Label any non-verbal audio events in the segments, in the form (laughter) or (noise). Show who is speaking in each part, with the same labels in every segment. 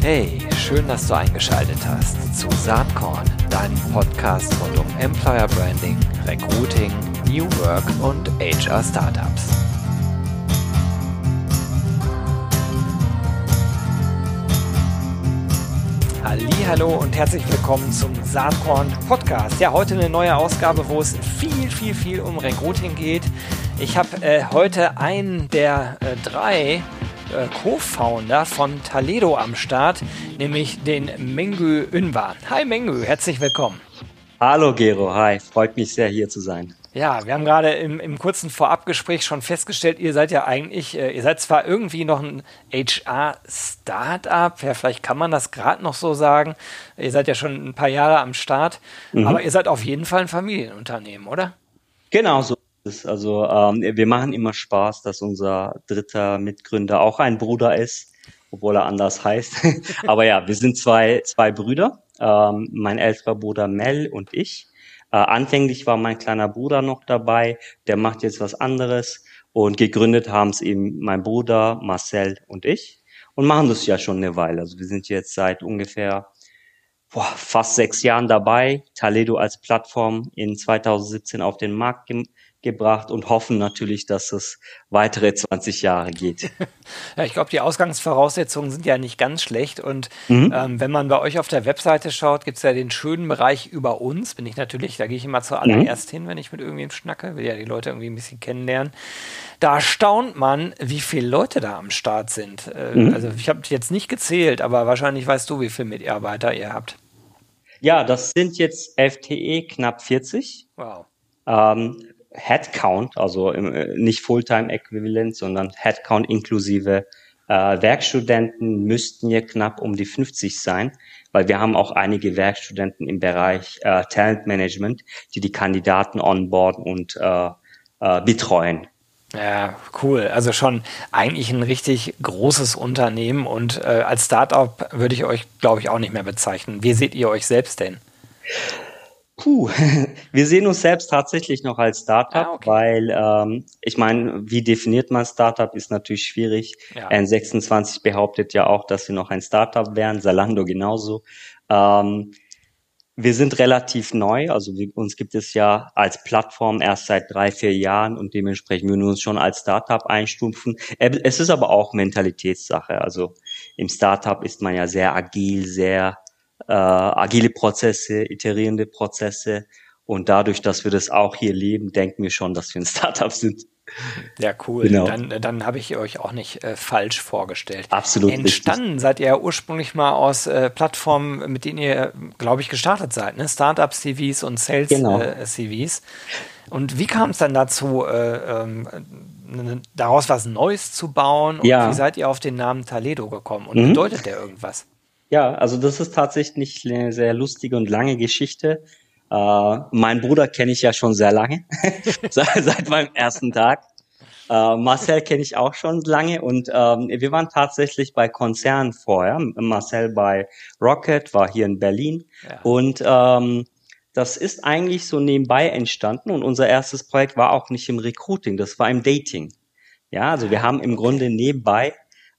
Speaker 1: Hey, schön, dass du eingeschaltet hast zu Saatkorn, deinem Podcast rund um Employer Branding, Recruiting, New Work und HR Startups. Hallo und herzlich willkommen zum Saatkorn Podcast. Ja, heute eine neue Ausgabe, wo es viel, viel, viel um Recruiting geht. Ich habe äh, heute einen der äh, drei äh, Co-Founder von Taledo am Start, nämlich den Mengü Ünvar. Hi Mengü, herzlich willkommen.
Speaker 2: Hallo Gero, hi, freut mich sehr hier zu sein.
Speaker 1: Ja, wir haben gerade im, im kurzen Vorabgespräch schon festgestellt, ihr seid ja eigentlich, äh, ihr seid zwar irgendwie noch ein HR-Startup, ja, vielleicht kann man das gerade noch so sagen. Ihr seid ja schon ein paar Jahre am Start, mhm. aber ihr seid auf jeden Fall ein Familienunternehmen, oder?
Speaker 2: Genau so also ähm, wir machen immer Spaß, dass unser dritter Mitgründer auch ein Bruder ist, obwohl er anders heißt. (laughs) Aber ja, wir sind zwei, zwei Brüder, ähm, mein älterer Bruder Mel und ich. Äh, anfänglich war mein kleiner Bruder noch dabei, der macht jetzt was anderes und gegründet haben es eben mein Bruder, Marcel und ich und machen das ja schon eine Weile. Also wir sind jetzt seit ungefähr boah, fast sechs Jahren dabei, Taledo als Plattform in 2017 auf den Markt gebracht und hoffen natürlich, dass es weitere 20 Jahre geht. (laughs)
Speaker 1: Ja, ich glaube, die Ausgangsvoraussetzungen sind ja nicht ganz schlecht. Und mhm. ähm, wenn man bei euch auf der Webseite schaut, gibt es ja den schönen Bereich über uns. Bin ich natürlich, da gehe ich immer zuallererst mhm. hin, wenn ich mit irgendwem schnacke, will ja die Leute irgendwie ein bisschen kennenlernen. Da staunt man, wie viele Leute da am Start sind. Äh, mhm. Also ich habe jetzt nicht gezählt, aber wahrscheinlich weißt du, wie viele Mitarbeiter ihr habt.
Speaker 2: Ja, das sind jetzt FTE knapp 40. Wow. Ähm, Headcount, also im, äh, nicht Fulltime-Äquivalent, sondern Headcount inklusive äh, Werkstudenten müssten hier knapp um die 50 sein, weil wir haben auch einige Werkstudenten im Bereich äh, Talent Management, die die Kandidaten onboarden und äh, äh, betreuen.
Speaker 1: Ja, cool. Also schon eigentlich ein richtig großes Unternehmen und äh, als Startup würde ich euch, glaube ich, auch nicht mehr bezeichnen. Wie seht ihr euch selbst denn?
Speaker 2: Puh, (laughs) wir sehen uns selbst tatsächlich noch als Startup, ah, okay. weil ähm, ich meine, wie definiert man Startup, ist natürlich schwierig. Ja. N26 behauptet ja auch, dass sie noch ein Startup wären, Salando genauso. Ähm, wir sind relativ neu, also wir, uns gibt es ja als Plattform erst seit drei, vier Jahren und dementsprechend würden wir uns schon als Startup einstufen. Es ist aber auch Mentalitätssache. Also im Startup ist man ja sehr agil, sehr äh, agile Prozesse, iterierende Prozesse. Und dadurch, dass wir das auch hier leben, denken wir schon, dass wir ein (laughs) Startup sind.
Speaker 1: Ja, cool. Genau. Dann, dann habe ich euch auch nicht äh, falsch vorgestellt.
Speaker 2: Absolut.
Speaker 1: Entstanden richtig. seid ihr ja ursprünglich mal aus äh, Plattformen, mit denen ihr, glaube ich, gestartet seid, ne? Startup-CVs und Sales-CVs. Genau. und wie kam es dann dazu, äh, ähm, daraus was Neues zu bauen? Und ja. wie seid ihr auf den Namen Taledo gekommen? Und mhm. bedeutet der irgendwas?
Speaker 2: Ja, also das ist tatsächlich eine sehr lustige und lange Geschichte. Äh, mein Bruder kenne ich ja schon sehr lange, (laughs) seit, meinem ersten Tag. Äh, Marcel kenne ich auch schon lange und ähm, wir waren tatsächlich bei Konzernen vorher. Marcel bei Rocket war hier in Berlin ja. und ähm, das ist eigentlich so nebenbei entstanden und unser erstes Projekt war auch nicht im Recruiting, das war im Dating. Ja, also wir haben im Grunde nebenbei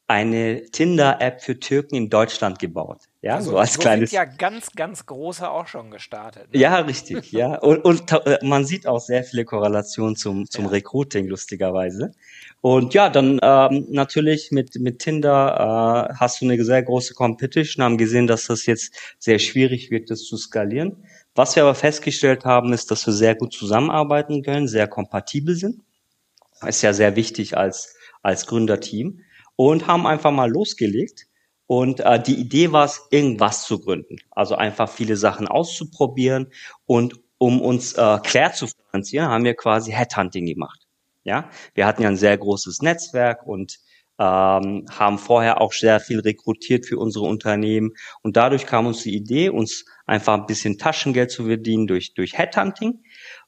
Speaker 2: eine Tinder-App für Türken in Deutschland gebaut. Ja,
Speaker 1: also, so als so kleines. Sind ja ganz, ganz große auch schon gestartet.
Speaker 2: Ne? Ja, richtig, ja. (laughs) Und, und äh, man sieht auch sehr viele Korrelationen zum, zum ja. Recruiting, lustigerweise. Und ja, dann ähm, natürlich mit, mit Tinder äh, hast du eine sehr große Competition, haben gesehen, dass das jetzt sehr schwierig wird, das zu skalieren. Was wir aber festgestellt haben, ist, dass wir sehr gut zusammenarbeiten können, sehr kompatibel sind. Ist ja sehr wichtig als, als Gründerteam und haben einfach mal losgelegt. Und äh, die Idee war es, irgendwas zu gründen. Also einfach viele Sachen auszuprobieren. Und um uns äh, quer zu finanzieren, haben wir quasi Headhunting gemacht. Ja, wir hatten ja ein sehr großes Netzwerk und ähm, haben vorher auch sehr viel rekrutiert für unsere Unternehmen. Und dadurch kam uns die Idee, uns einfach ein bisschen Taschengeld zu verdienen durch, durch Headhunting.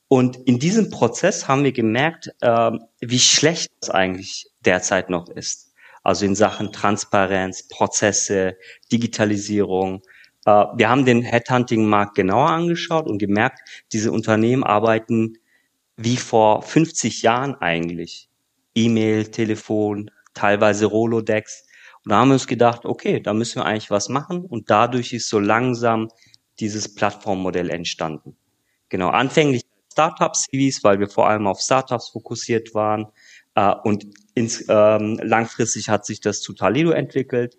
Speaker 2: Und in diesem Prozess haben wir gemerkt, äh, wie schlecht es eigentlich derzeit noch ist also in Sachen Transparenz, Prozesse, Digitalisierung. Äh, wir haben den Headhunting-Markt genauer angeschaut und gemerkt, diese Unternehmen arbeiten wie vor 50 Jahren eigentlich. E-Mail, Telefon, teilweise Rolodex. Und da haben wir uns gedacht, okay, da müssen wir eigentlich was machen. Und dadurch ist so langsam dieses Plattformmodell entstanden. Genau, anfänglich Startup-CVs, weil wir vor allem auf Startups fokussiert waren. Äh, und ins, ähm, langfristig hat sich das zu Talido entwickelt.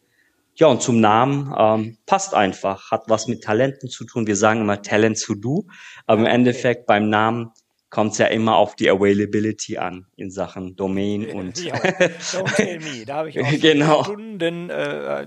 Speaker 2: Ja, und zum Namen ähm, passt einfach, hat was mit Talenten zu tun. Wir sagen immer Talent to do, aber im Endeffekt beim Namen kommt es ja immer auf die Availability an in Sachen Domain und
Speaker 1: ja, (laughs) don't tell me, da habe ich auch
Speaker 2: genau.
Speaker 1: Stunden äh,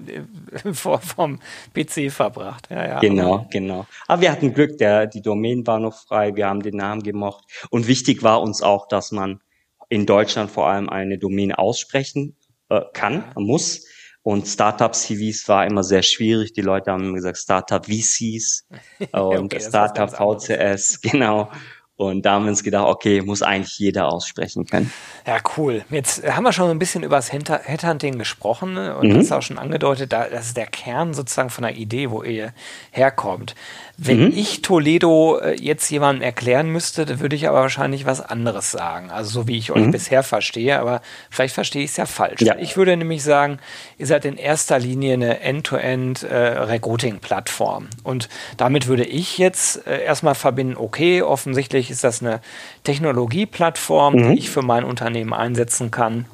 Speaker 1: vor, vom PC verbracht. Ja, ja.
Speaker 2: Genau, genau. Aber wir hatten Glück, der, die Domain war noch frei, wir haben den Namen gemocht und wichtig war uns auch, dass man in Deutschland vor allem eine Domain aussprechen äh, kann, muss. Und Startup-CVs war immer sehr schwierig. Die Leute haben gesagt Startup-VCs (laughs) und okay, Startup VCS, (laughs) genau. Und da haben wir uns gedacht, okay, muss eigentlich jeder aussprechen können.
Speaker 1: Ja, cool. Jetzt haben wir schon ein bisschen über das Headhunting gesprochen ne? und mhm. das auch schon angedeutet, das ist der Kern sozusagen von der Idee, wo ihr herkommt. Wenn mhm. ich Toledo äh, jetzt jemandem erklären müsste, dann würde ich aber wahrscheinlich was anderes sagen. Also so wie ich euch mhm. bisher verstehe, aber vielleicht verstehe ich es ja falsch. Ja. Ich würde nämlich sagen, ihr seid in erster Linie eine End-to-End äh, Recruiting-Plattform. Und damit würde ich jetzt äh, erstmal verbinden, okay, offensichtlich ist das eine Technologieplattform, mhm. die ich für mein Unternehmen einsetzen kann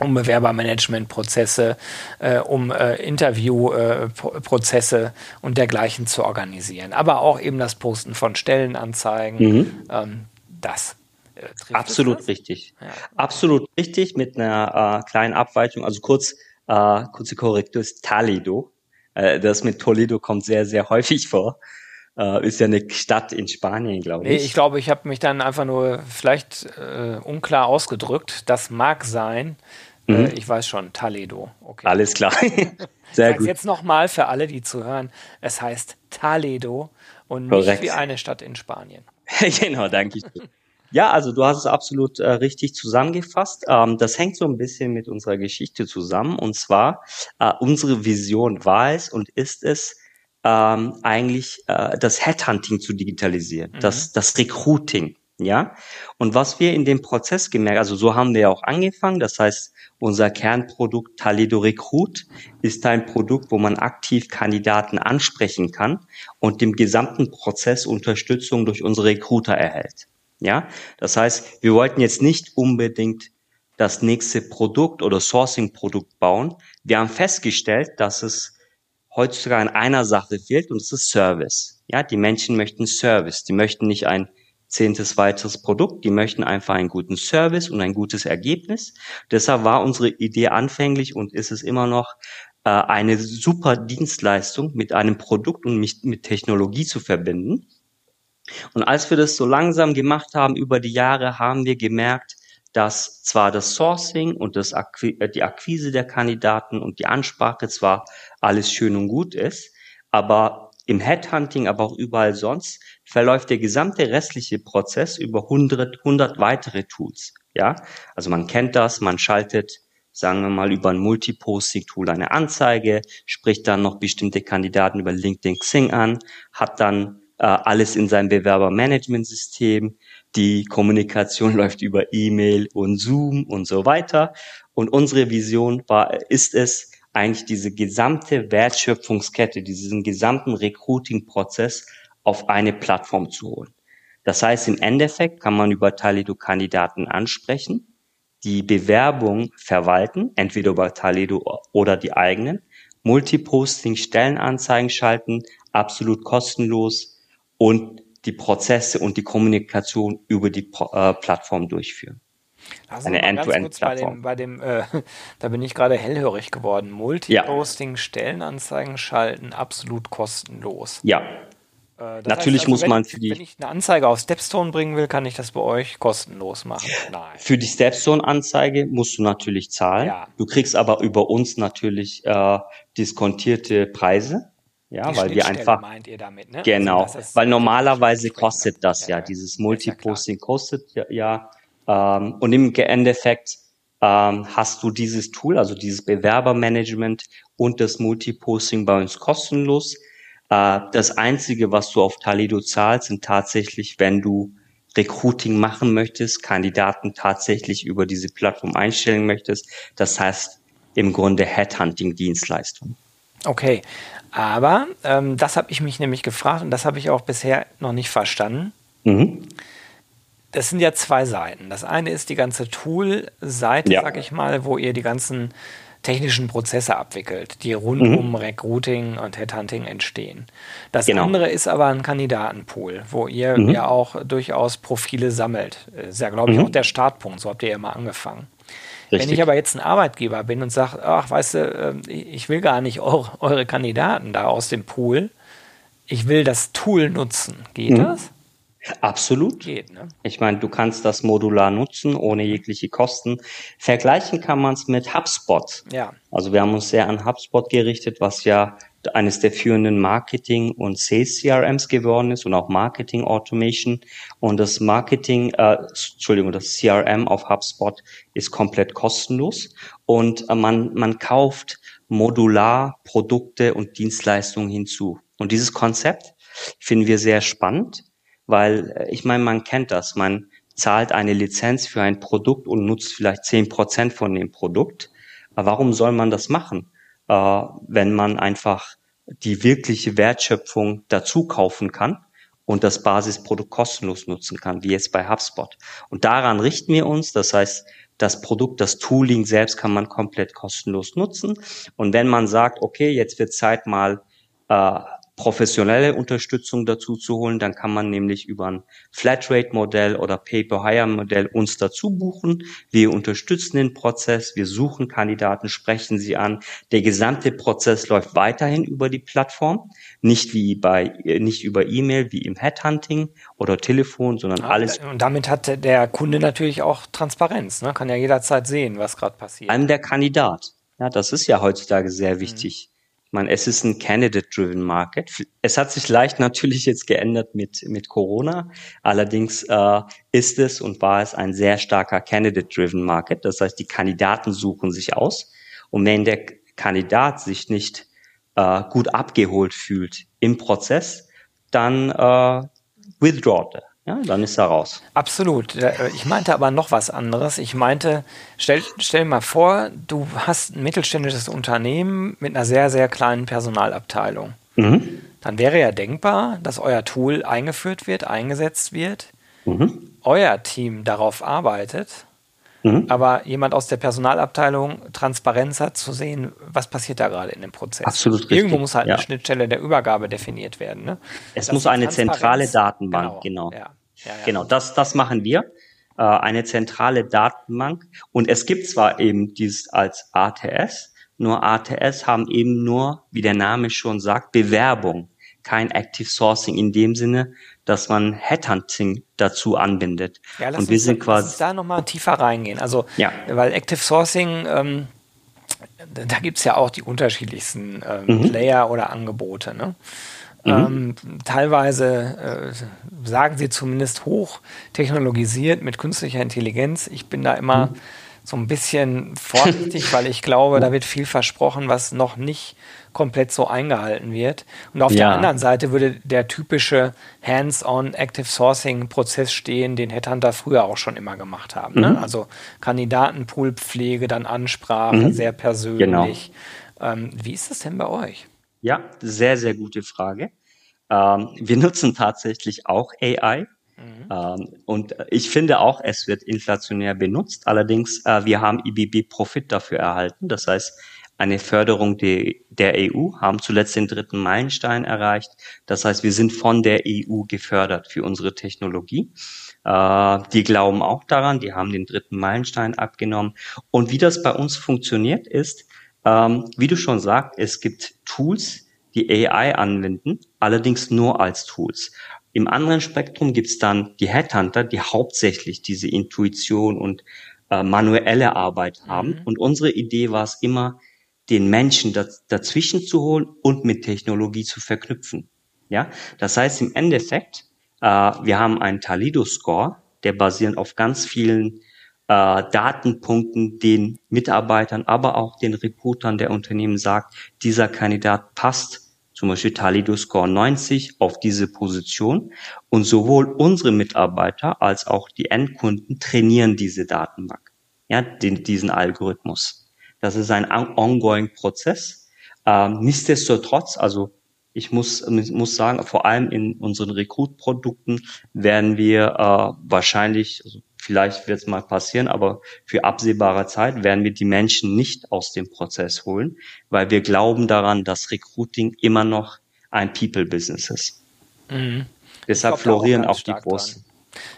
Speaker 1: um Bewerbermanagementprozesse, äh, um äh, Interviewprozesse äh, und dergleichen zu organisieren. Aber auch eben das Posten von Stellenanzeigen, mhm. ähm, das.
Speaker 2: Äh, Absolut das? richtig. Ja. Absolut richtig mit einer äh, kleinen Abweichung. Also kurz, äh, kurze Korrektur ist Toledo. das mit Toledo kommt sehr, sehr häufig vor. Uh, ist ja eine Stadt in Spanien, glaube ich.
Speaker 1: Nee, ich glaube, ich habe mich dann einfach nur vielleicht äh, unklar ausgedrückt. Das mag sein. Äh, mhm. Äh, ich weiß schon, Toledo.
Speaker 2: Okay. Alles klar. (laughs)
Speaker 1: Sehr Sag's gut. Jetzt nochmal für alle, die zuhören. Es heißt Toledo und Korrekt. nicht wie eine Stadt in Spanien. (laughs)
Speaker 2: genau, danke. Ja, also du hast es absolut äh, richtig zusammengefasst. Ähm, das hängt so ein bisschen mit unserer Geschichte zusammen. Und zwar, äh, unsere Vision war es und ist es, ähm, eigentlich äh, das Headhunting zu digitalisieren, mhm. das, das Recruiting. Ja, und was wir in dem Prozess gemerkt, also so haben wir auch angefangen. Das heißt, unser Kernprodukt Talido Recruit ist ein Produkt, wo man aktiv Kandidaten ansprechen kann und dem gesamten Prozess Unterstützung durch unsere Recruiter erhält. Ja, das heißt, wir wollten jetzt nicht unbedingt das nächste Produkt oder Sourcing-Produkt bauen. Wir haben festgestellt, dass es heutzutage an einer Sache fehlt und das ist Service. Ja, die Menschen möchten Service. Die möchten nicht ein zehntes weiteres Produkt. Die möchten einfach einen guten Service und ein gutes Ergebnis. Deshalb war unsere Idee anfänglich und ist es immer noch, äh, eine super Dienstleistung mit einem Produkt und mit, mit Technologie zu verbinden. Und als wir das so langsam gemacht haben über die Jahre, haben wir gemerkt, dass zwar das Sourcing und das Akqu äh, die Akquise der Kandidaten und die Ansprache zwar alles schön und gut ist, aber im Headhunting, aber auch überall sonst, verläuft der gesamte restliche Prozess über 100, 100 weitere Tools. Ja, also man kennt das, man schaltet, sagen wir mal, über ein Multiposting-Tool eine Anzeige, spricht dann noch bestimmte Kandidaten über LinkedIn Xing an, hat dann äh, alles in seinem Bewerbermanagementsystem, die Kommunikation (laughs) läuft über E-Mail und Zoom und so weiter. Und unsere Vision war, ist es, eigentlich diese gesamte Wertschöpfungskette, diesen gesamten Recruiting-Prozess auf eine Plattform zu holen. Das heißt, im Endeffekt kann man über Talido Kandidaten ansprechen, die Bewerbung verwalten, entweder über Talido oder die eigenen, Multiposting, Stellenanzeigen schalten, absolut kostenlos und die Prozesse und die Kommunikation über die äh, Plattform durchführen.
Speaker 1: Also eine End-to-End-Plattform. Bei dem, bei dem äh, (laughs) da bin ich gerade hellhörig geworden. Multiposting, ja. Stellenanzeigen schalten, absolut kostenlos.
Speaker 2: Ja. Äh, Natürlich heißt, also, muss
Speaker 1: wenn,
Speaker 2: man für die.
Speaker 1: Wenn ich eine Anzeige auf Stepstone bringen will, kann ich das bei euch kostenlos machen.
Speaker 2: Nein. Für die Stepstone-Anzeige musst du natürlich zahlen. Ja. Du kriegst aber über uns natürlich äh, diskontierte Preise. Ja, die weil wir einfach.
Speaker 1: meint ihr damit, ne?
Speaker 2: Genau. Also, weil normalerweise kostet das ja. ja. Dieses Multiposting ja kostet ja ähm, und im Endeffekt ähm, hast du dieses Tool, also dieses Bewerbermanagement und das Multiposting bei uns kostenlos. Äh, das Einzige, was du auf Talido zahlst, sind tatsächlich, wenn du Recruiting machen möchtest, Kandidaten tatsächlich über diese Plattform einstellen möchtest. Das heißt, im Grunde Headhunting-Dienstleistung.
Speaker 1: Okay, aber ähm, das habe ich mich nämlich gefragt und das habe ich auch bisher noch nicht verstanden. Mhm. Das sind ja zwei Seiten. Das eine ist die ganze Tool-Seite, ja. sag ich mal, wo ihr die ganzen technischen Prozesse abwickelt, die rund mhm. um Recruiting und Headhunting entstehen. Das genau. andere ist aber ein Kandidatenpool, wo ihr mhm. ja auch durchaus Profile sammelt. Das ist ja, glaube ich, mhm. auch der Startpunkt. So habt ihr ja mal angefangen. Richtig. Wenn ich aber jetzt ein Arbeitgeber bin und sage, ach, weißt du, ähm, ich will gar nicht eure, eure Kandidaten da aus dem Pool, ich will das Tool nutzen. Geht mhm. das?
Speaker 2: Absolut. Geht, ne? Ich meine, du kannst das modular nutzen, ohne jegliche Kosten. Vergleichen kann man es mit HubSpot. Ja. Also wir haben uns sehr an HubSpot gerichtet, was ja eines der führenden Marketing- und Sales-CRMs geworden ist und auch Marketing Automation. Und das Marketing, äh, Entschuldigung, das CRM auf HubSpot ist komplett kostenlos und äh, man, man kauft modular Produkte und Dienstleistungen hinzu. Und dieses Konzept finden wir sehr spannend weil äh, ich meine, man kennt das. Man zahlt eine Lizenz für ein Produkt und nutzt vielleicht zehn Prozent von dem Produkt. Aber warum soll man das machen, äh, wenn man einfach die wirkliche Wertschöpfung dazu kaufen kann und das Basisprodukt kostenlos nutzen kann, wie jetzt bei HubSpot. Und daran richten wir uns. Das heißt, das Produkt, das Tooling selbst kann man komplett kostenlos nutzen. Und wenn man sagt, okay, jetzt wird Zeit mal äh, professionelle Unterstützung dazu zu holen, dann kann man nämlich über ein Flatrate-Modell oder Pay-per-Hire-Modell uns dazu buchen. Wir unterstützen den Prozess, wir suchen Kandidaten, sprechen sie an. Der gesamte Prozess läuft weiterhin über die Plattform, nicht wie bei nicht über E-Mail wie im Headhunting oder Telefon, sondern alles.
Speaker 1: Und damit hat der Kunde natürlich auch Transparenz, ne? kann ja jederzeit sehen, was gerade passiert.
Speaker 2: Einem der Kandidat. Ja, das ist ja heutzutage sehr wichtig. Mhm meine, es ist ein Candidate-driven Market. Es hat sich leicht natürlich jetzt geändert mit, mit Corona. Allerdings äh, ist es und war es ein sehr starker Candidate-driven Market. Das heißt, die Kandidaten suchen sich aus. Und wenn der Kandidat sich nicht äh, gut abgeholt fühlt im Prozess, dann äh, withdraw ja, dann ist er raus.
Speaker 1: Absolut. Äh, ich meinte aber noch was anderes. Ich meinte, stell, stell mal vor, du hast ein mittelständisches Unternehmen mit einer sehr, sehr kleinen Personalabteilung. Mhm. Dann wäre ja denkbar, dass euer Tool eingeführt wird, eingesetzt wird, mhm. euer Team darauf arbeitet, mhm. aber jemand aus der Personalabteilung Transparenz hat zu sehen, was passiert da gerade in dem Prozess.
Speaker 2: Absolut
Speaker 1: richtig. Irgendwo muss halt ja. eine Schnittstelle der Übergabe definiert werden. Ne?
Speaker 2: Es das muss eine zentrale Datenbank, genau. genau. Ja. Ja, genau, das, das machen wir. Äh, eine zentrale Datenbank. Und es gibt zwar eben dieses als ATS, nur ATS haben eben nur, wie der Name schon sagt, Bewerbung, kein Active Sourcing in dem Sinne, dass man Headhunting dazu anbindet.
Speaker 1: Ja, lass und wir uns, sind quasi lass uns da nochmal tiefer reingehen. Also, ja. weil Active Sourcing, ähm, da gibt's ja auch die unterschiedlichsten ähm, mhm. Player oder Angebote. Ne? Mhm. Ähm, teilweise äh, sagen sie zumindest hoch technologisiert mit künstlicher Intelligenz. Ich bin da immer mhm. so ein bisschen vorsichtig, weil ich glaube, (laughs) da wird viel versprochen, was noch nicht komplett so eingehalten wird. Und auf ja. der anderen Seite würde der typische Hands-on Active Sourcing Prozess stehen, den Headhunter früher auch schon immer gemacht haben. Ne? Mhm. Ne? Also Kandidatenpoolpflege, dann Ansprache, mhm. sehr persönlich. Genau. Ähm, wie ist das denn bei euch?
Speaker 2: Ja, sehr, sehr gute Frage. Ähm, wir nutzen tatsächlich auch AI. Mhm. Ähm, und ich finde auch, es wird inflationär benutzt. Allerdings, äh, wir haben IBB Profit dafür erhalten. Das heißt, eine Förderung de, der EU, haben zuletzt den dritten Meilenstein erreicht. Das heißt, wir sind von der EU gefördert für unsere Technologie. Äh, die glauben auch daran, die haben den dritten Meilenstein abgenommen. Und wie das bei uns funktioniert ist, ähm, wie du schon sagst, es gibt Tools, die AI anwenden, allerdings nur als Tools. Im anderen Spektrum gibt es dann die Headhunter, die hauptsächlich diese Intuition und äh, manuelle Arbeit haben. Mhm. Und unsere Idee war es immer, den Menschen daz dazwischen zu holen und mit Technologie zu verknüpfen. Ja, das heißt im Endeffekt, äh, wir haben einen Talido-Score, der basierend auf ganz vielen äh, Datenpunkten den Mitarbeitern, aber auch den Recruitern der Unternehmen sagt, dieser Kandidat passt zum Beispiel Talido Score 90 auf diese Position und sowohl unsere Mitarbeiter als auch die Endkunden trainieren diese Datenbank, ja, den, diesen Algorithmus. Das ist ein ongoing Prozess. Ähm, nichtsdestotrotz, also ich muss, muss sagen, vor allem in unseren Recruit-Produkten werden wir äh, wahrscheinlich, also vielleicht wird es mal passieren, aber für absehbare Zeit werden wir die Menschen nicht aus dem Prozess holen, weil wir glauben daran, dass Recruiting immer noch ein People-Business ist. Mhm. Deshalb florieren auch, auch die großen.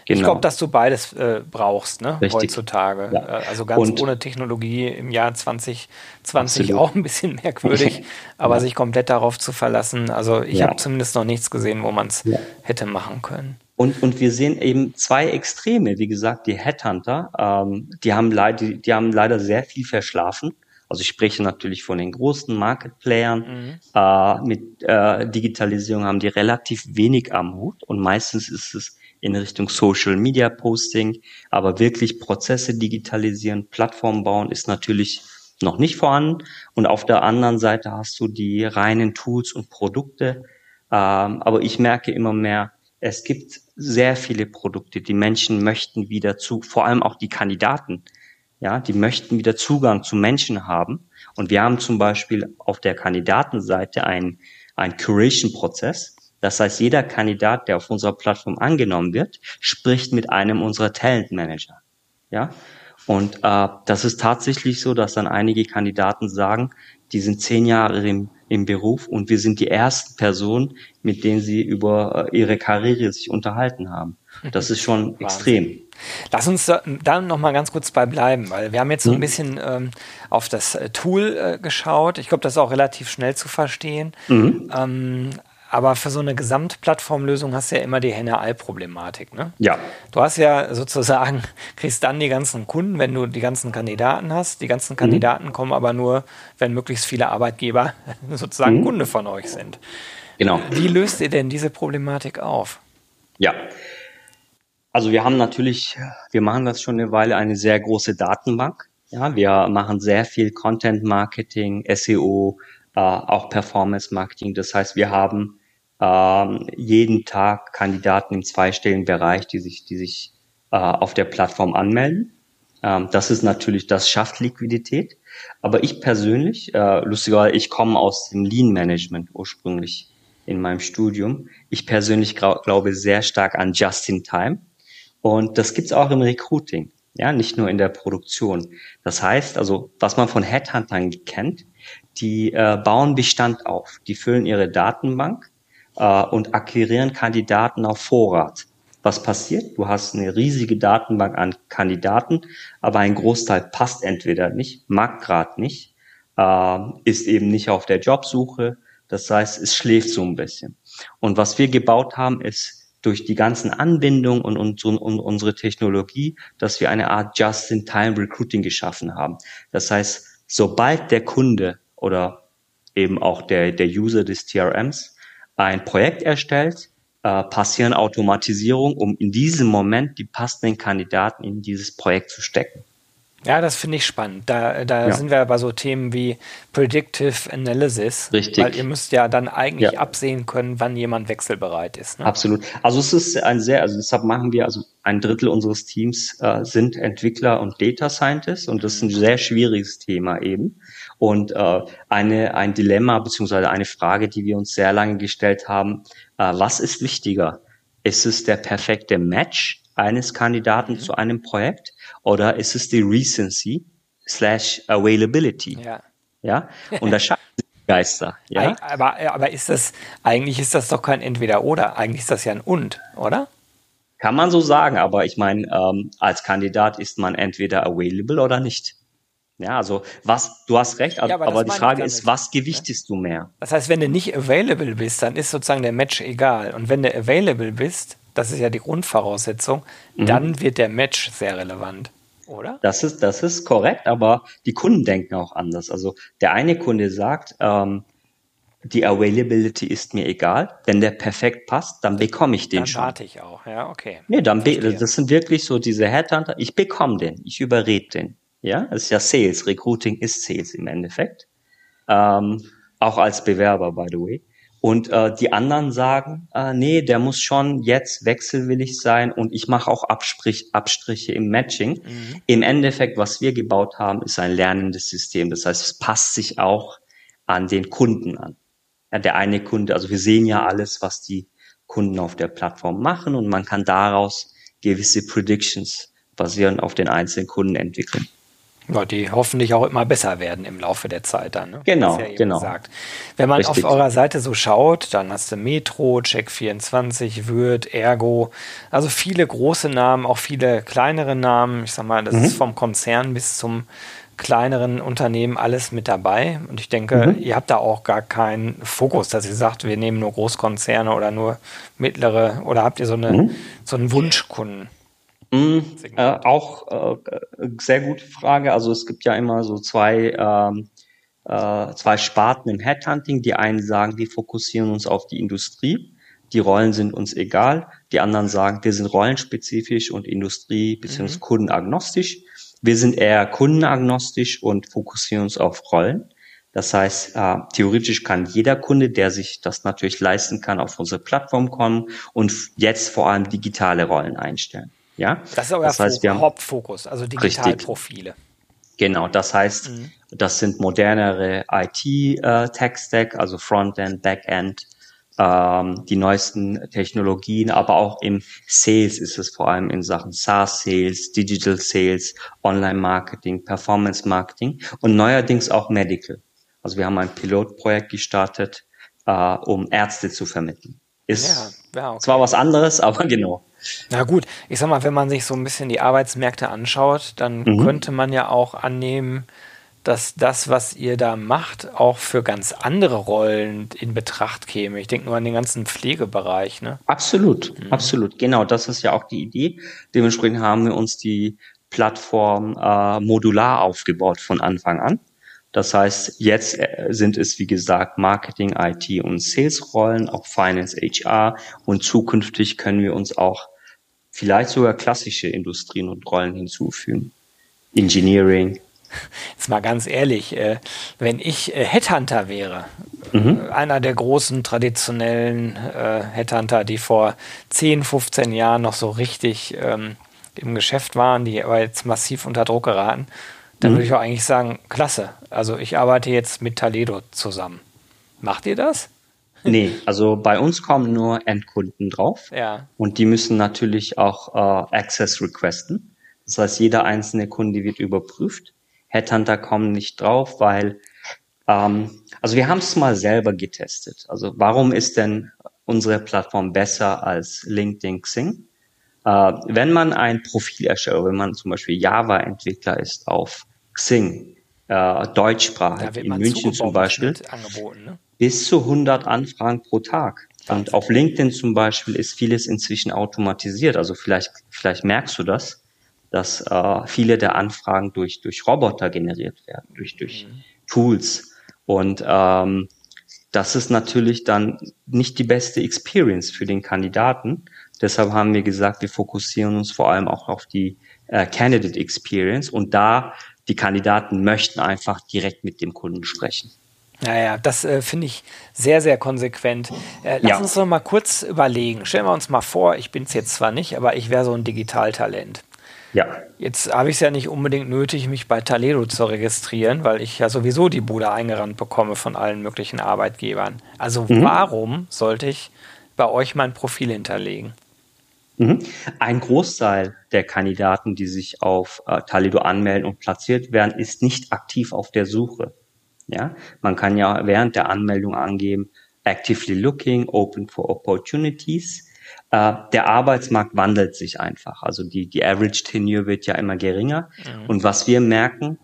Speaker 1: Genau. Ich glaube, dass du beides äh, brauchst, ne, heutzutage. Ja. Äh, also ganz und ohne Technologie im Jahr 2020 absolut. auch ein bisschen merkwürdig, (laughs) aber ja. sich komplett darauf zu verlassen. Also ich ja. habe zumindest noch nichts gesehen, wo man es hätte machen können.
Speaker 2: Und, und wir sehen eben zwei Extreme. Wie gesagt, die Headhunter, ähm, die, haben leid, die, die haben leider sehr viel verschlafen. Also ich spreche natürlich von den großen Marketplayern. Mhm. Äh, mit äh, Digitalisierung haben die relativ wenig am Hut und meistens ist es in Richtung Social Media Posting, aber wirklich Prozesse digitalisieren, Plattformen bauen ist natürlich noch nicht vorhanden. Und auf der anderen Seite hast du die reinen Tools und Produkte. Ähm, aber ich merke immer mehr, es gibt sehr viele Produkte. Die Menschen möchten wieder zu, vor allem auch die Kandidaten, ja, die möchten wieder Zugang zu Menschen haben. Und wir haben zum Beispiel auf der Kandidatenseite einen, einen Curation-Prozess. Das heißt, jeder Kandidat, der auf unserer Plattform angenommen wird, spricht mit einem unserer Talent Manager. Ja, und äh, das ist tatsächlich so, dass dann einige Kandidaten sagen, die sind zehn Jahre im, im Beruf und wir sind die ersten Personen, mit denen sie über äh, ihre Karriere sich unterhalten haben. Das ist schon extrem.
Speaker 1: Lass uns da, da noch mal ganz kurz bei bleiben, weil wir haben jetzt so ein mhm. bisschen ähm, auf das äh, Tool äh, geschaut. Ich glaube, das ist auch relativ schnell zu verstehen. Mhm. Ähm, aber für so eine Gesamtplattformlösung hast du ja immer die Henne-Ei-Problematik. Ne?
Speaker 2: Ja.
Speaker 1: Du hast ja sozusagen, (laughs) kriegst dann die ganzen Kunden, wenn du die ganzen Kandidaten hast. Die ganzen Kandidaten mhm. kommen aber nur, wenn möglichst viele Arbeitgeber (laughs) sozusagen mhm. Kunde von euch sind.
Speaker 2: Genau.
Speaker 1: Wie löst ihr denn diese Problematik auf?
Speaker 2: Ja. Also wir haben natürlich, wir machen das schon eine Weile, eine sehr große Datenbank. Ja, wir machen sehr viel Content Marketing, SEO, äh, auch Performance Marketing. Das heißt, wir haben ähm, jeden Tag Kandidaten im zweistelligen Bereich, die sich, die sich äh, auf der Plattform anmelden. Ähm, das ist natürlich, das schafft Liquidität. Aber ich persönlich, äh, lustigerweise, ich komme aus dem Lean Management ursprünglich in meinem Studium. Ich persönlich glaube sehr stark an Just in Time. Und das gibt's auch im Recruiting, ja, nicht nur in der Produktion. Das heißt, also, was man von Headhuntern kennt, die äh, bauen Bestand auf, die füllen ihre Datenbank äh, und akquirieren Kandidaten auf Vorrat. Was passiert? Du hast eine riesige Datenbank an Kandidaten, aber ein Großteil passt entweder nicht, mag gerade nicht, äh, ist eben nicht auf der Jobsuche. Das heißt, es schläft so ein bisschen. Und was wir gebaut haben, ist durch die ganzen Anbindungen und, und, unsere Technologie, dass wir eine Art Just-in-Time-Recruiting geschaffen haben. Das heißt, sobald der Kunde oder eben auch der, der User des TRMs ein Projekt erstellt, äh, passieren Automatisierung, um in diesem Moment die passenden Kandidaten in dieses Projekt zu stecken.
Speaker 1: Ja, das finde ich spannend. Da, da ja. sind wir bei so Themen wie Predictive Analysis.
Speaker 2: Richtig.
Speaker 1: Weil ihr müsst ja dann eigentlich ja. absehen können, wann jemand wechselbereit ist.
Speaker 2: Ne? Absolut. Also es ist ein sehr, also deshalb machen wir, also ein Drittel unseres Teams äh, sind Entwickler und Data Scientists und das ist ein sehr schwieriges Thema eben. Und äh, eine, ein Dilemma beziehungsweise eine Frage, die wir uns sehr lange gestellt haben, äh, was ist wichtiger? Ist es der perfekte Match eines Kandidaten mhm. zu einem Projekt oder ist es die Recency slash Availability? Ja. Ja. Und da (laughs) scheiden sich Geister. Ja.
Speaker 1: Aber, aber ist das, eigentlich ist das doch kein Entweder-Oder. Eigentlich ist das ja ein Und, oder?
Speaker 2: Kann man so sagen, aber ich meine, ähm, als Kandidat ist man entweder available oder nicht. Ja, also was, du hast recht, ja, aber, aber die Frage ist, was gewichtest ja? du mehr?
Speaker 1: Das heißt, wenn du nicht available bist, dann ist sozusagen der Match egal. Und wenn du available bist, das ist ja die Grundvoraussetzung, mhm. dann wird der Match sehr relevant, oder?
Speaker 2: Das ist, das ist korrekt, aber die Kunden denken auch anders. Also der eine Kunde sagt, ähm, die Availability ist mir egal. Wenn der perfekt passt, dann bekomme ich den dann schon.
Speaker 1: Dann warte ich auch, ja, okay.
Speaker 2: Nee, dann das sind wirklich so diese Headhunter. Ich bekomme den, ich überrede den. Ja, das ist ja Sales. Recruiting ist Sales im Endeffekt. Ähm, auch als Bewerber, by the way. Und äh, die anderen sagen, äh, nee, der muss schon jetzt wechselwillig sein und ich mache auch Abstrich, Abstriche im Matching. Mhm. Im Endeffekt, was wir gebaut haben, ist ein lernendes System. Das heißt, es passt sich auch an den Kunden an. Ja, der eine Kunde, also wir sehen ja alles, was die Kunden auf der Plattform machen und man kann daraus gewisse Predictions basierend auf den einzelnen Kunden entwickeln.
Speaker 1: Ja, die hoffentlich auch immer besser werden im Laufe der Zeit dann. Ne?
Speaker 2: Genau, ja genau.
Speaker 1: Gesagt. Wenn man Richtig. auf eurer Seite so schaut, dann hast du Metro, Check24, Würth, Ergo, also viele große Namen, auch viele kleinere Namen. Ich sag mal, das mhm. ist vom Konzern bis zum kleineren Unternehmen alles mit dabei. Und ich denke, mhm. ihr habt da auch gar keinen Fokus, dass ihr sagt, wir nehmen nur Großkonzerne oder nur mittlere oder habt ihr so, eine, mhm. so einen Wunschkunden?
Speaker 2: Mm, äh, auch äh, sehr gute Frage. Also es gibt ja immer so zwei, ähm, äh, zwei Sparten im Headhunting. Die einen sagen, wir fokussieren uns auf die Industrie. Die Rollen sind uns egal. Die anderen sagen, wir sind rollenspezifisch und Industrie- bzw. Mhm. kundenagnostisch. Wir sind eher kundenagnostisch und fokussieren uns auf Rollen. Das heißt, äh, theoretisch kann jeder Kunde, der sich das natürlich leisten kann, auf unsere Plattform kommen und jetzt vor allem digitale Rollen einstellen. Ja?
Speaker 1: Das ist euer das heißt, wir Hauptfokus, also Digitalprofile.
Speaker 2: Genau, das heißt, mhm. das sind modernere IT-Tech-Stack, äh, also Frontend, Backend, ähm, die neuesten Technologien, aber auch im Sales ist es vor allem in Sachen SaaS-Sales, Digital Sales, Online-Marketing, Performance-Marketing und neuerdings auch Medical. Also wir haben ein Pilotprojekt gestartet, äh, um Ärzte zu vermitteln. Ist ja, ja, okay. zwar was anderes, (laughs) aber genau.
Speaker 1: Na gut, ich sag mal, wenn man sich so ein bisschen die Arbeitsmärkte anschaut, dann mhm. könnte man ja auch annehmen, dass das, was ihr da macht, auch für ganz andere Rollen in Betracht käme. Ich denke nur an den ganzen Pflegebereich. Ne?
Speaker 2: Absolut, mhm. absolut. Genau, das ist ja auch die Idee. Dementsprechend haben wir uns die Plattform äh, modular aufgebaut von Anfang an. Das heißt, jetzt äh, sind es, wie gesagt, Marketing, IT und Sales-Rollen, auch Finance, HR und zukünftig können wir uns auch vielleicht sogar klassische Industrien und Rollen hinzufügen. Engineering.
Speaker 1: Jetzt mal ganz ehrlich, äh, wenn ich äh, Headhunter wäre, mhm. Einer der großen traditionellen Headhunter, die vor 10, 15 Jahren noch so richtig ähm, im Geschäft waren, die aber jetzt massiv unter Druck geraten, dann mhm. würde ich auch eigentlich sagen, klasse. Also ich arbeite jetzt mit Taledo zusammen. Macht ihr das? (laughs)
Speaker 2: Nee, also bei uns kommen nur Endkunden drauf.
Speaker 1: Ja.
Speaker 2: Und die müssen natürlich auch äh, Access requesten. Das heißt, jeder einzelne Kunde wird überprüft. Headhunter kommen nicht drauf, weil, ähm, also wir haben es mal selber getestet. Also warum ist denn unsere Plattform besser als LinkedIn Xing? Äh, wenn man ein Profil erstellt, wenn man zum Beispiel Java-Entwickler ist auf Xing, äh, deutschsprachig, in München zum Beispiel, ne? bis zu 100 Anfragen pro Tag. Und auf LinkedIn zum Beispiel ist vieles inzwischen automatisiert. Also vielleicht, vielleicht merkst du das, dass äh, viele der Anfragen durch, durch Roboter generiert werden, durch, durch mhm. Tools. Und ähm, das ist natürlich dann nicht die beste Experience für den Kandidaten. Deshalb haben wir gesagt, wir fokussieren uns vor allem auch auf die äh, Candidate Experience und da die Kandidaten möchten einfach direkt mit dem Kunden sprechen.
Speaker 1: Naja, das äh, finde ich sehr, sehr konsequent. Äh, lass ja. uns doch mal kurz überlegen. Stellen wir uns mal vor, ich bin es jetzt zwar nicht, aber ich wäre so ein Digitaltalent.
Speaker 2: Ja.
Speaker 1: Jetzt habe ich es ja nicht unbedingt nötig, mich bei Taledo zu registrieren, weil ich ja sowieso die Bude eingerannt bekomme von allen möglichen Arbeitgebern. Also mhm. warum sollte ich bei euch mein Profil hinterlegen?
Speaker 2: Mhm. Ein Großteil der Kandidaten, die sich auf äh, Talido anmelden und platziert werden, ist nicht aktiv auf der Suche. Ja, man kann ja während der Anmeldung angeben, actively looking, open for opportunities. Äh, der Arbeitsmarkt wandelt sich einfach. Also die, die Average Tenure wird ja immer geringer. Mhm. Und was wir merken,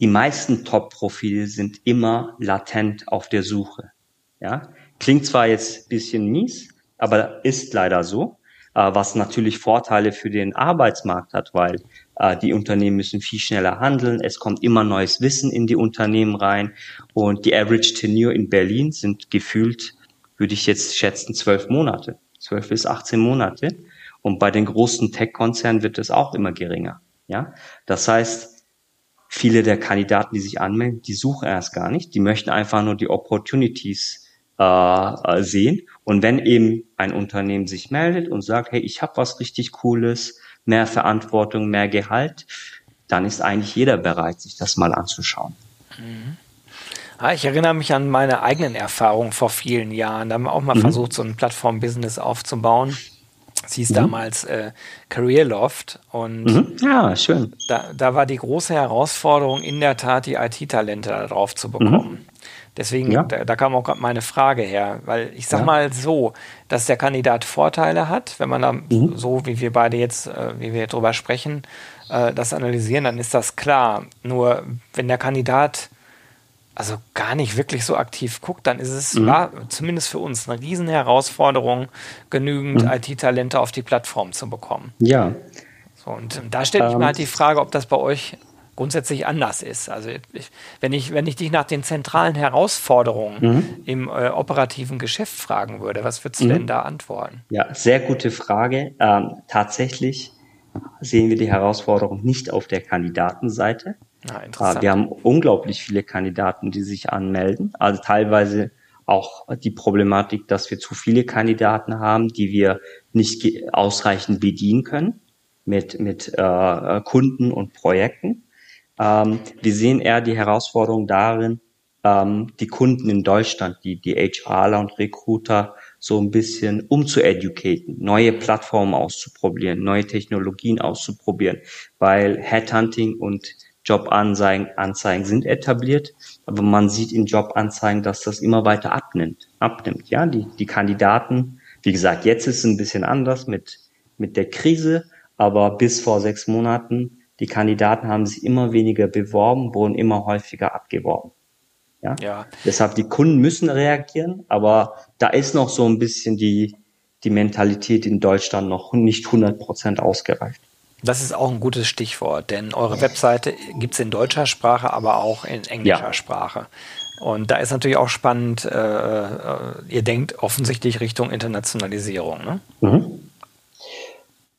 Speaker 2: die meisten Top-Profile sind immer latent auf der Suche. Ja, klingt zwar jetzt bisschen mies, aber ist leider so. Äh, was natürlich Vorteile für den Arbeitsmarkt hat, weil äh, die Unternehmen müssen viel schneller handeln, es kommt immer neues Wissen in die Unternehmen rein. Und die Average Tenure in Berlin sind gefühlt, würde ich jetzt schätzen, zwölf Monate, zwölf bis 18 Monate. Und bei den großen Tech-Konzernen wird es auch immer geringer. Ja, das heißt, viele der Kandidaten, die sich anmelden, die suchen erst gar nicht, die möchten einfach nur die Opportunities äh, sehen. Und wenn eben ein Unternehmen sich meldet und sagt, hey, ich habe was richtig Cooles, mehr Verantwortung, mehr Gehalt, dann ist eigentlich jeder bereit, sich das mal anzuschauen.
Speaker 1: Mhm. Ja, ich erinnere mich an meine eigenen Erfahrungen vor vielen Jahren. Da haben wir auch mal mhm. versucht, so ein Plattform-Business aufzubauen. Es hieß mhm. damals äh, Career Loft und
Speaker 2: mhm. ja, schön.
Speaker 1: Da, da war die große Herausforderung in der Tat, die IT-Talente darauf zu bekommen. Deswegen, ja. da, da, kam auch gerade meine Frage her, weil ich sag ja. mal so, dass der Kandidat Vorteile hat, wenn man da mhm. so, wie wir beide jetzt, äh, wie wir drüber sprechen, äh, das analysieren, dann ist das klar. Nur wenn der Kandidat also gar nicht wirklich so aktiv guckt, dann ist es mhm. war zumindest für uns eine riesen Herausforderung, genügend mhm. IT-Talente auf die Plattform zu bekommen.
Speaker 2: Ja.
Speaker 1: So, und da stellt sich ähm, mir halt die Frage, ob das bei euch grundsätzlich anders ist. Also ich, wenn, ich, wenn ich dich nach den zentralen Herausforderungen mhm. im äh, operativen Geschäft fragen würde, was würdest du mhm. denn da antworten?
Speaker 2: Ja, sehr gute Frage. Ähm, tatsächlich sehen wir die Herausforderung nicht auf der Kandidatenseite. Ah, wir haben unglaublich viele Kandidaten, die sich anmelden. Also teilweise auch die Problematik, dass wir zu viele Kandidaten haben, die wir nicht ausreichend bedienen können mit, mit äh, Kunden und Projekten. Ähm, wir sehen eher die Herausforderung darin, ähm, die Kunden in Deutschland, die, die HRler und Recruiter so ein bisschen umzueducaten, neue Plattformen auszuprobieren, neue Technologien auszuprobieren, weil Headhunting und Jobanzeigen Anzeigen sind etabliert, aber man sieht in Jobanzeigen, dass das immer weiter abnimmt. abnimmt. Ja, die, die Kandidaten, wie gesagt, jetzt ist es ein bisschen anders mit, mit der Krise, aber bis vor sechs Monaten, die Kandidaten haben sich immer weniger beworben, wurden immer häufiger abgeworben. Ja? ja. Deshalb die Kunden müssen reagieren, aber da ist noch so ein bisschen die, die Mentalität in Deutschland noch nicht 100 Prozent ausgereift.
Speaker 1: Das ist auch ein gutes Stichwort, denn eure Webseite gibt es in deutscher Sprache, aber auch in englischer ja. Sprache. Und da ist natürlich auch spannend, äh, äh, ihr denkt offensichtlich Richtung Internationalisierung. Ne? Mhm.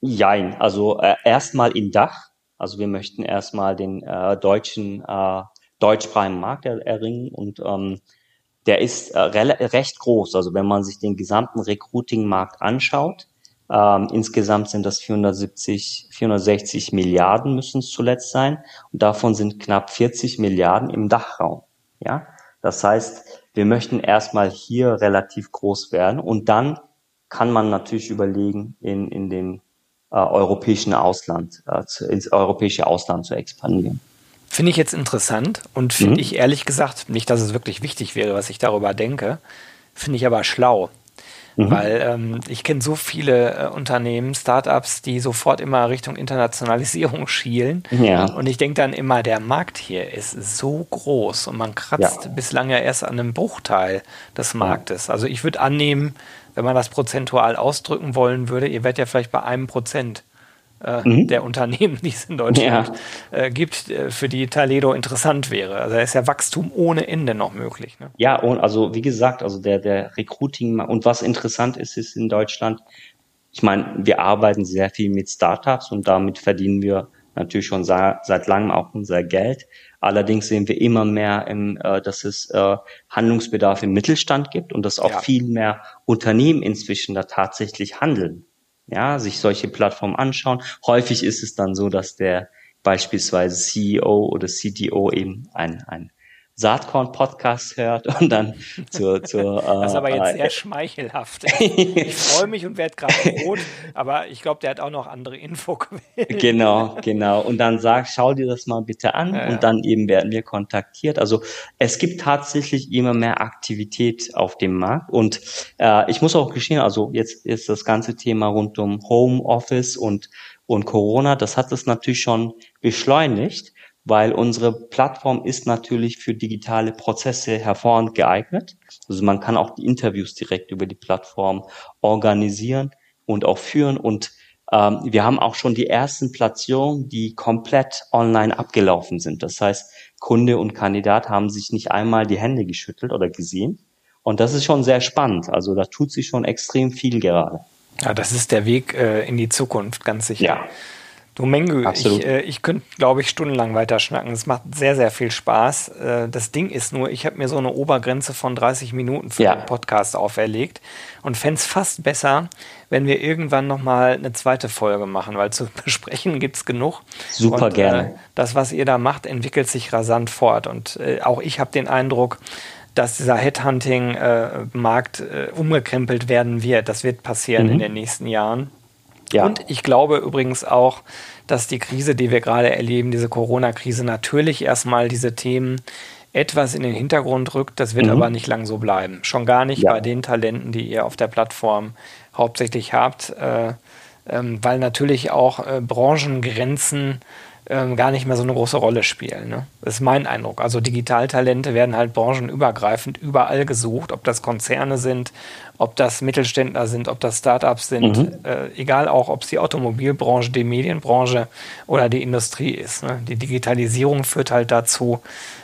Speaker 2: Jein, also äh, erstmal in Dach. Also wir möchten erstmal den äh, deutschen, äh, deutschsprachigen Markt er erringen und ähm, der ist äh, recht groß. Also wenn man sich den gesamten Recruiting-Markt anschaut, ähm, insgesamt sind das 470, 460 Milliarden müssen es zuletzt sein. Und davon sind knapp 40 Milliarden im Dachraum. Ja, das heißt, wir möchten erstmal hier relativ groß werden und dann kann man natürlich überlegen, in, in den äh, europäischen Ausland, äh, ins europäische Ausland zu expandieren.
Speaker 1: Finde ich jetzt interessant und finde mhm. ich ehrlich gesagt, nicht, dass es wirklich wichtig wäre, was ich darüber denke, finde ich aber schlau. Mhm. Weil ähm, ich kenne so viele äh, Unternehmen, Startups, die sofort immer Richtung Internationalisierung (laughs) schielen. Ja. Und ich denke dann immer, der Markt hier ist so groß und man kratzt ja. bislang ja erst an einem Bruchteil des Marktes. Also ich würde annehmen, wenn man das prozentual ausdrücken wollen würde, ihr werdet ja vielleicht bei einem Prozent äh, mhm. der Unternehmen, (laughs) die es in Deutschland ja. äh, gibt, äh, für die Taledo interessant wäre. Also da ist ja Wachstum ohne Ende noch möglich. Ne?
Speaker 2: Ja, und also wie gesagt, also der, der Recruiting und was interessant ist, ist in Deutschland, ich meine, wir arbeiten sehr viel mit Startups und damit verdienen wir natürlich schon seit langem auch unser Geld. Allerdings sehen wir immer mehr, im, äh, dass es äh, Handlungsbedarf im Mittelstand gibt und dass auch ja. viel mehr Unternehmen inzwischen da tatsächlich handeln ja, sich solche Plattformen anschauen. Häufig ist es dann so, dass der beispielsweise CEO oder CTO eben ein, ein Saatkorn-Podcast hört und dann zur. zur (laughs)
Speaker 1: das ist aber jetzt äh, sehr schmeichelhaft. (laughs) Ich freue mich und werde gerade rot, aber ich glaube, der hat auch noch andere Infoquellen.
Speaker 2: Genau, genau. Und dann sag, schau dir das mal bitte an ja, und dann eben werden wir kontaktiert. Also es gibt tatsächlich immer mehr Aktivität auf dem Markt und äh, ich muss auch gestehen, also jetzt ist das ganze Thema rund um Homeoffice und und Corona, das hat es natürlich schon beschleunigt weil unsere Plattform ist natürlich für digitale Prozesse hervorragend geeignet. Also man kann auch die Interviews direkt über die Plattform organisieren und auch führen. Und ähm, wir haben auch schon die ersten Platzierungen, die komplett online abgelaufen sind. Das heißt, Kunde und Kandidat haben sich nicht einmal die Hände geschüttelt oder gesehen. Und das ist schon sehr spannend. Also da tut sich schon extrem viel gerade.
Speaker 1: Ja, das ist der Weg äh, in die Zukunft, ganz sicher. Ja. Du Mengü, ich, äh, ich könnte, glaube ich, stundenlang weiter schnacken. Es macht sehr, sehr viel Spaß. Äh, das Ding ist nur, ich habe mir so eine Obergrenze von 30 Minuten für ja. den Podcast auferlegt und fände es fast besser, wenn wir irgendwann nochmal eine zweite Folge machen, weil zu (laughs) besprechen gibt es genug.
Speaker 2: Super und, gerne.
Speaker 1: Äh, das, was ihr da macht, entwickelt sich rasant fort. Und äh, auch ich habe den Eindruck, dass dieser Headhunting-Markt äh, umgekrempelt werden wird. Das wird passieren mhm. in den nächsten Jahren. Ja. Und ich glaube übrigens auch, dass die Krise, die wir gerade erleben, diese Corona-Krise, natürlich erstmal diese Themen etwas in den Hintergrund rückt. Das wird mhm. aber nicht lang so bleiben. Schon gar nicht ja. bei den Talenten, die ihr auf der Plattform hauptsächlich habt, äh, ähm, weil natürlich auch äh, Branchengrenzen ähm, gar nicht mehr so eine große Rolle spielen. Ne? Das ist mein Eindruck. Also Digitaltalente werden halt branchenübergreifend überall gesucht, ob das Konzerne sind, ob das Mittelständler sind, ob das Startups sind, mhm. äh, egal auch, ob es die Automobilbranche, die Medienbranche oder die Industrie ist. Ne? Die Digitalisierung führt halt dazu,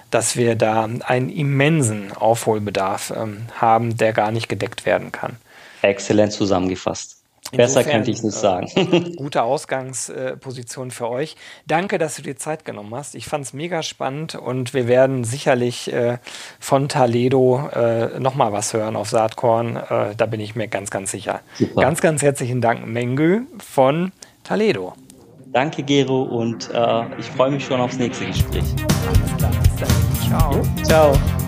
Speaker 1: dass wir da einen immensen Aufholbedarf ähm, haben, der gar nicht gedeckt werden kann.
Speaker 2: Exzellent zusammengefasst. Besser könnte ich es nicht äh, sagen. (laughs)
Speaker 1: gute Ausgangsposition für euch. Danke, dass du dir Zeit genommen hast. Ich fand es mega spannend und wir werden sicherlich äh, von Taledo äh, nochmal was hören auf Saatkorn. Äh, da bin ich mir ganz, ganz sicher. Super. Ganz, ganz herzlichen Dank, Mengü von Taledo.
Speaker 2: Danke, Gero, und äh, ich freue mich schon aufs nächste Gespräch.
Speaker 1: Alles klar, bis dann. Ciao. Ciao.